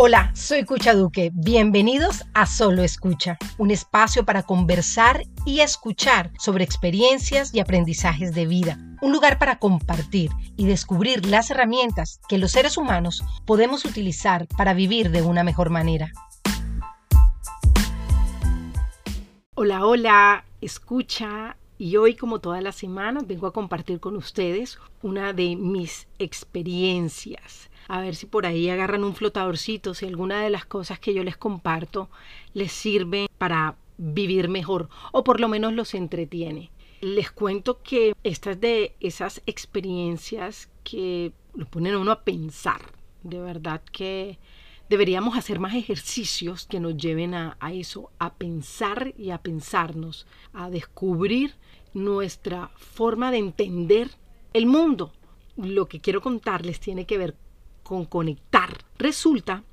Hola, soy Cucha Duque. Bienvenidos a Solo Escucha, un espacio para conversar y escuchar sobre experiencias y aprendizajes de vida. Un lugar para compartir y descubrir las herramientas que los seres humanos podemos utilizar para vivir de una mejor manera. Hola, hola, escucha. Y hoy, como todas las semanas, vengo a compartir con ustedes una de mis experiencias a ver si por ahí agarran un flotadorcito, si alguna de las cosas que yo les comparto les sirve para vivir mejor o por lo menos los entretiene. Les cuento que estas de esas experiencias que lo ponen a uno a pensar, de verdad que deberíamos hacer más ejercicios que nos lleven a, a, eso, a pensar y a pensarnos, a descubrir nuestra forma de entender el mundo. Lo que quiero contarles tiene que ver con conectar. Resulta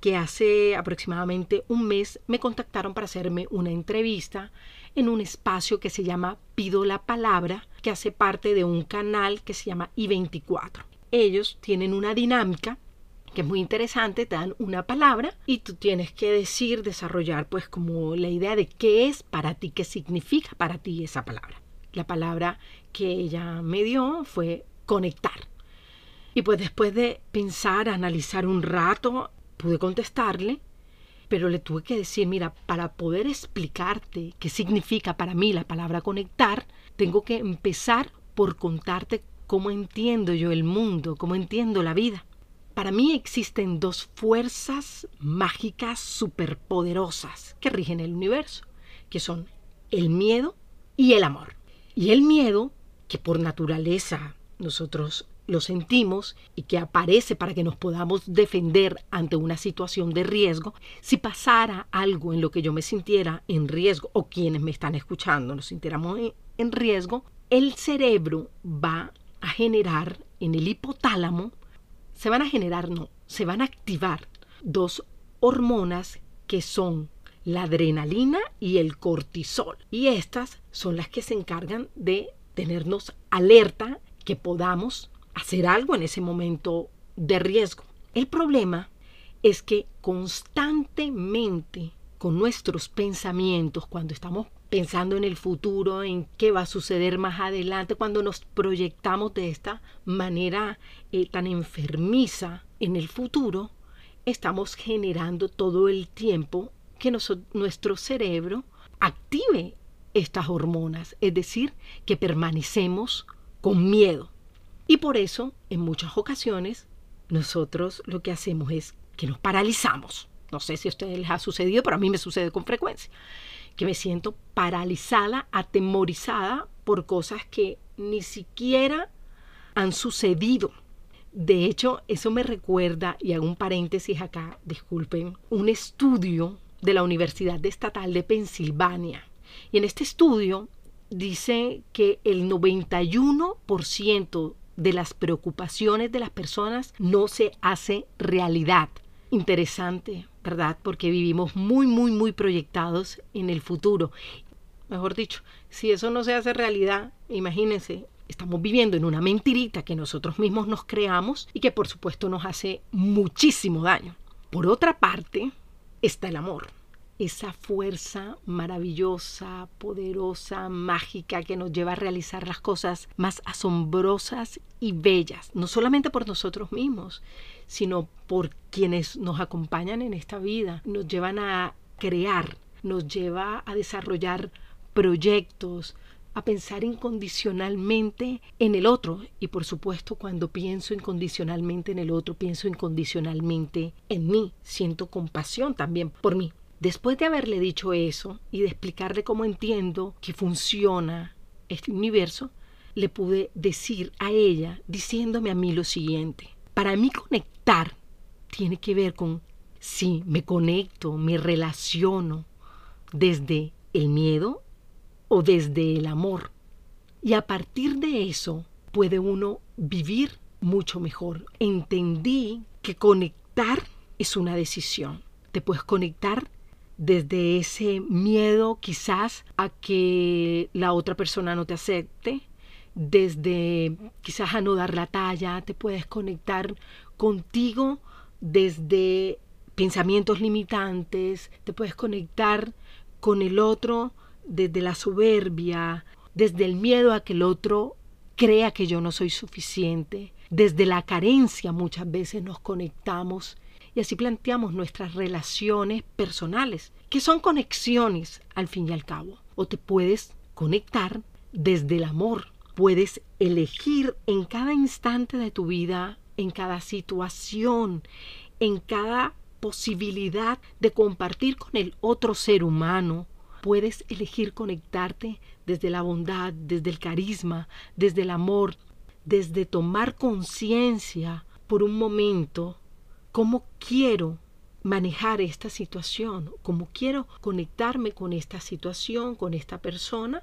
que hace aproximadamente un mes me contactaron para hacerme una entrevista en un espacio que se llama Pido la Palabra, que hace parte de un canal que se llama I24. Ellos tienen una dinámica que es muy interesante, te dan una palabra y tú tienes que decir, desarrollar pues como la idea de qué es para ti, qué significa para ti esa palabra. La palabra que ella me dio fue conectar. Y pues después de pensar, analizar un rato, pude contestarle, pero le tuve que decir, mira, para poder explicarte qué significa para mí la palabra conectar, tengo que empezar por contarte cómo entiendo yo el mundo, cómo entiendo la vida. Para mí existen dos fuerzas mágicas superpoderosas que rigen el universo, que son el miedo y el amor. Y el miedo, que por naturaleza nosotros lo sentimos y que aparece para que nos podamos defender ante una situación de riesgo, si pasara algo en lo que yo me sintiera en riesgo o quienes me están escuchando nos sintiéramos en riesgo, el cerebro va a generar en el hipotálamo, se van a generar, no, se van a activar dos hormonas que son la adrenalina y el cortisol. Y estas son las que se encargan de tenernos alerta que podamos hacer algo en ese momento de riesgo. El problema es que constantemente con nuestros pensamientos, cuando estamos pensando en el futuro, en qué va a suceder más adelante, cuando nos proyectamos de esta manera eh, tan enfermiza en el futuro, estamos generando todo el tiempo que nuestro cerebro active estas hormonas, es decir, que permanecemos con miedo. Y por eso, en muchas ocasiones, nosotros lo que hacemos es que nos paralizamos. No sé si a ustedes les ha sucedido, pero a mí me sucede con frecuencia. Que me siento paralizada, atemorizada por cosas que ni siquiera han sucedido. De hecho, eso me recuerda, y hago un paréntesis acá, disculpen, un estudio de la Universidad Estatal de Pensilvania. Y en este estudio dice que el 91% de las preocupaciones de las personas no se hace realidad. Interesante, ¿verdad? Porque vivimos muy, muy, muy proyectados en el futuro. Mejor dicho, si eso no se hace realidad, imagínense, estamos viviendo en una mentirita que nosotros mismos nos creamos y que por supuesto nos hace muchísimo daño. Por otra parte, está el amor esa fuerza maravillosa, poderosa, mágica que nos lleva a realizar las cosas más asombrosas y bellas, no solamente por nosotros mismos, sino por quienes nos acompañan en esta vida, nos llevan a crear, nos lleva a desarrollar proyectos, a pensar incondicionalmente en el otro. Y por supuesto, cuando pienso incondicionalmente en el otro, pienso incondicionalmente en mí. Siento compasión también por mí. Después de haberle dicho eso y de explicarle cómo entiendo que funciona este universo, le pude decir a ella, diciéndome a mí lo siguiente. Para mí conectar tiene que ver con si me conecto, me relaciono desde el miedo o desde el amor. Y a partir de eso puede uno vivir mucho mejor. Entendí que conectar es una decisión. Te puedes conectar desde ese miedo quizás a que la otra persona no te acepte, desde quizás a no dar la talla, te puedes conectar contigo desde pensamientos limitantes, te puedes conectar con el otro desde la soberbia, desde el miedo a que el otro crea que yo no soy suficiente, desde la carencia muchas veces nos conectamos y así planteamos nuestras relaciones personales, que son conexiones al fin y al cabo. O te puedes conectar desde el amor, puedes elegir en cada instante de tu vida, en cada situación, en cada posibilidad de compartir con el otro ser humano, puedes elegir conectarte desde la bondad, desde el carisma, desde el amor, desde tomar conciencia por un momento cómo quiero manejar esta situación, cómo quiero conectarme con esta situación, con esta persona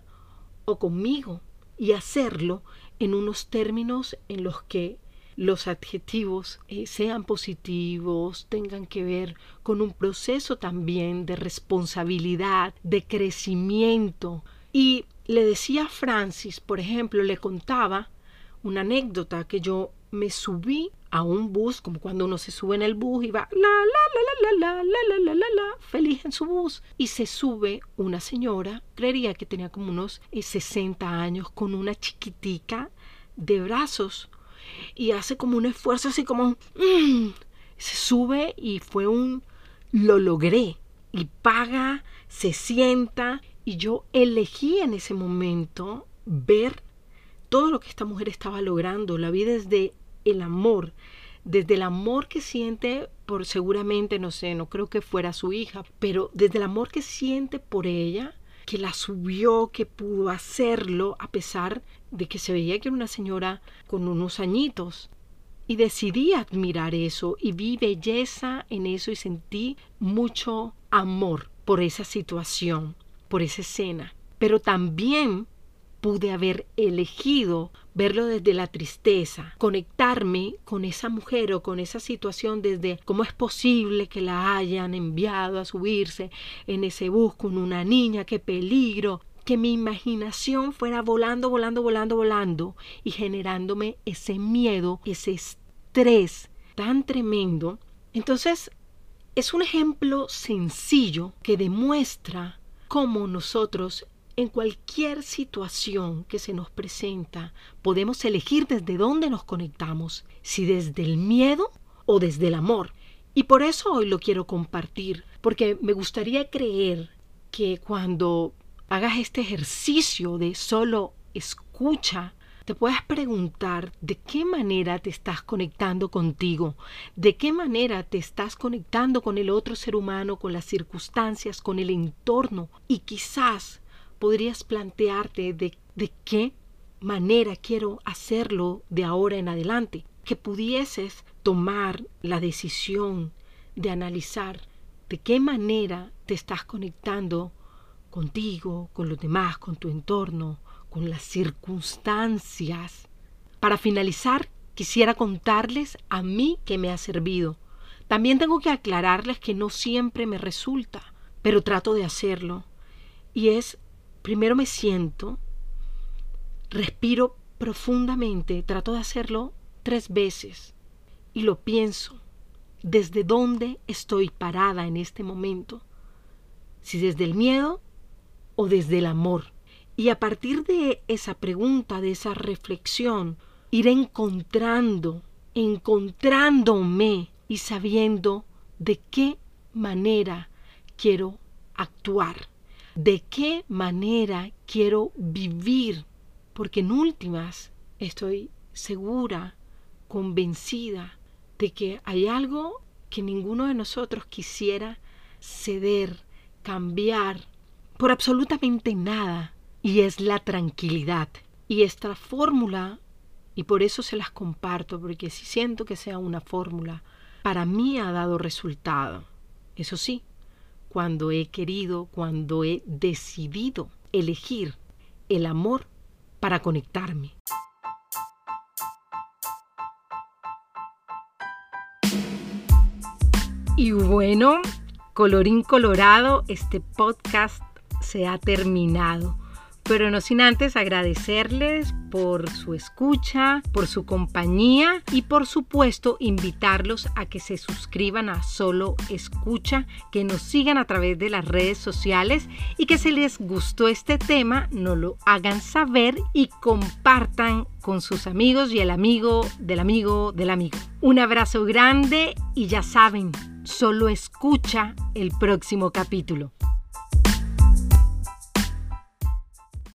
o conmigo y hacerlo en unos términos en los que los adjetivos eh, sean positivos, tengan que ver con un proceso también de responsabilidad, de crecimiento. Y le decía a Francis, por ejemplo, le contaba una anécdota que yo me subí a un bus, como cuando uno se sube en el bus y va la la la la la la la la la la feliz en su bus y se sube una señora, creería que tenía como unos 60 años con una chiquitica de brazos y hace como un esfuerzo así como se sube y fue un lo logré y paga, se sienta y yo elegí en ese momento ver todo lo que esta mujer estaba logrando, la vi desde el amor, desde el amor que siente por seguramente, no sé, no creo que fuera su hija, pero desde el amor que siente por ella, que la subió, que pudo hacerlo a pesar de que se veía que era una señora con unos añitos. Y decidí admirar eso y vi belleza en eso y sentí mucho amor por esa situación, por esa escena. Pero también pude haber elegido verlo desde la tristeza, conectarme con esa mujer o con esa situación desde cómo es posible que la hayan enviado a subirse en ese bus con una niña, qué peligro, que mi imaginación fuera volando, volando, volando, volando y generándome ese miedo, ese estrés tan tremendo. Entonces, es un ejemplo sencillo que demuestra cómo nosotros en cualquier situación que se nos presenta, podemos elegir desde dónde nos conectamos, si desde el miedo o desde el amor. Y por eso hoy lo quiero compartir, porque me gustaría creer que cuando hagas este ejercicio de solo escucha, te puedas preguntar de qué manera te estás conectando contigo, de qué manera te estás conectando con el otro ser humano, con las circunstancias, con el entorno y quizás podrías plantearte de, de qué manera quiero hacerlo de ahora en adelante, que pudieses tomar la decisión de analizar de qué manera te estás conectando contigo, con los demás, con tu entorno, con las circunstancias. Para finalizar, quisiera contarles a mí que me ha servido. También tengo que aclararles que no siempre me resulta, pero trato de hacerlo. Y es primero me siento, respiro profundamente, trato de hacerlo tres veces y lo pienso. ¿Desde dónde estoy parada en este momento? Si desde el miedo o desde el amor. Y a partir de esa pregunta, de esa reflexión, ir encontrando, encontrándome y sabiendo de qué manera quiero actuar de qué manera quiero vivir, porque en últimas estoy segura, convencida de que hay algo que ninguno de nosotros quisiera ceder, cambiar por absolutamente nada, y es la tranquilidad. Y esta fórmula, y por eso se las comparto, porque si siento que sea una fórmula, para mí ha dado resultado. Eso sí, cuando he querido, cuando he decidido elegir el amor para conectarme. Y bueno, colorín colorado, este podcast se ha terminado. Pero no sin antes agradecerles por su escucha, por su compañía y por supuesto invitarlos a que se suscriban a Solo Escucha, que nos sigan a través de las redes sociales y que si les gustó este tema nos lo hagan saber y compartan con sus amigos y el amigo del amigo del amigo. Un abrazo grande y ya saben, solo escucha el próximo capítulo.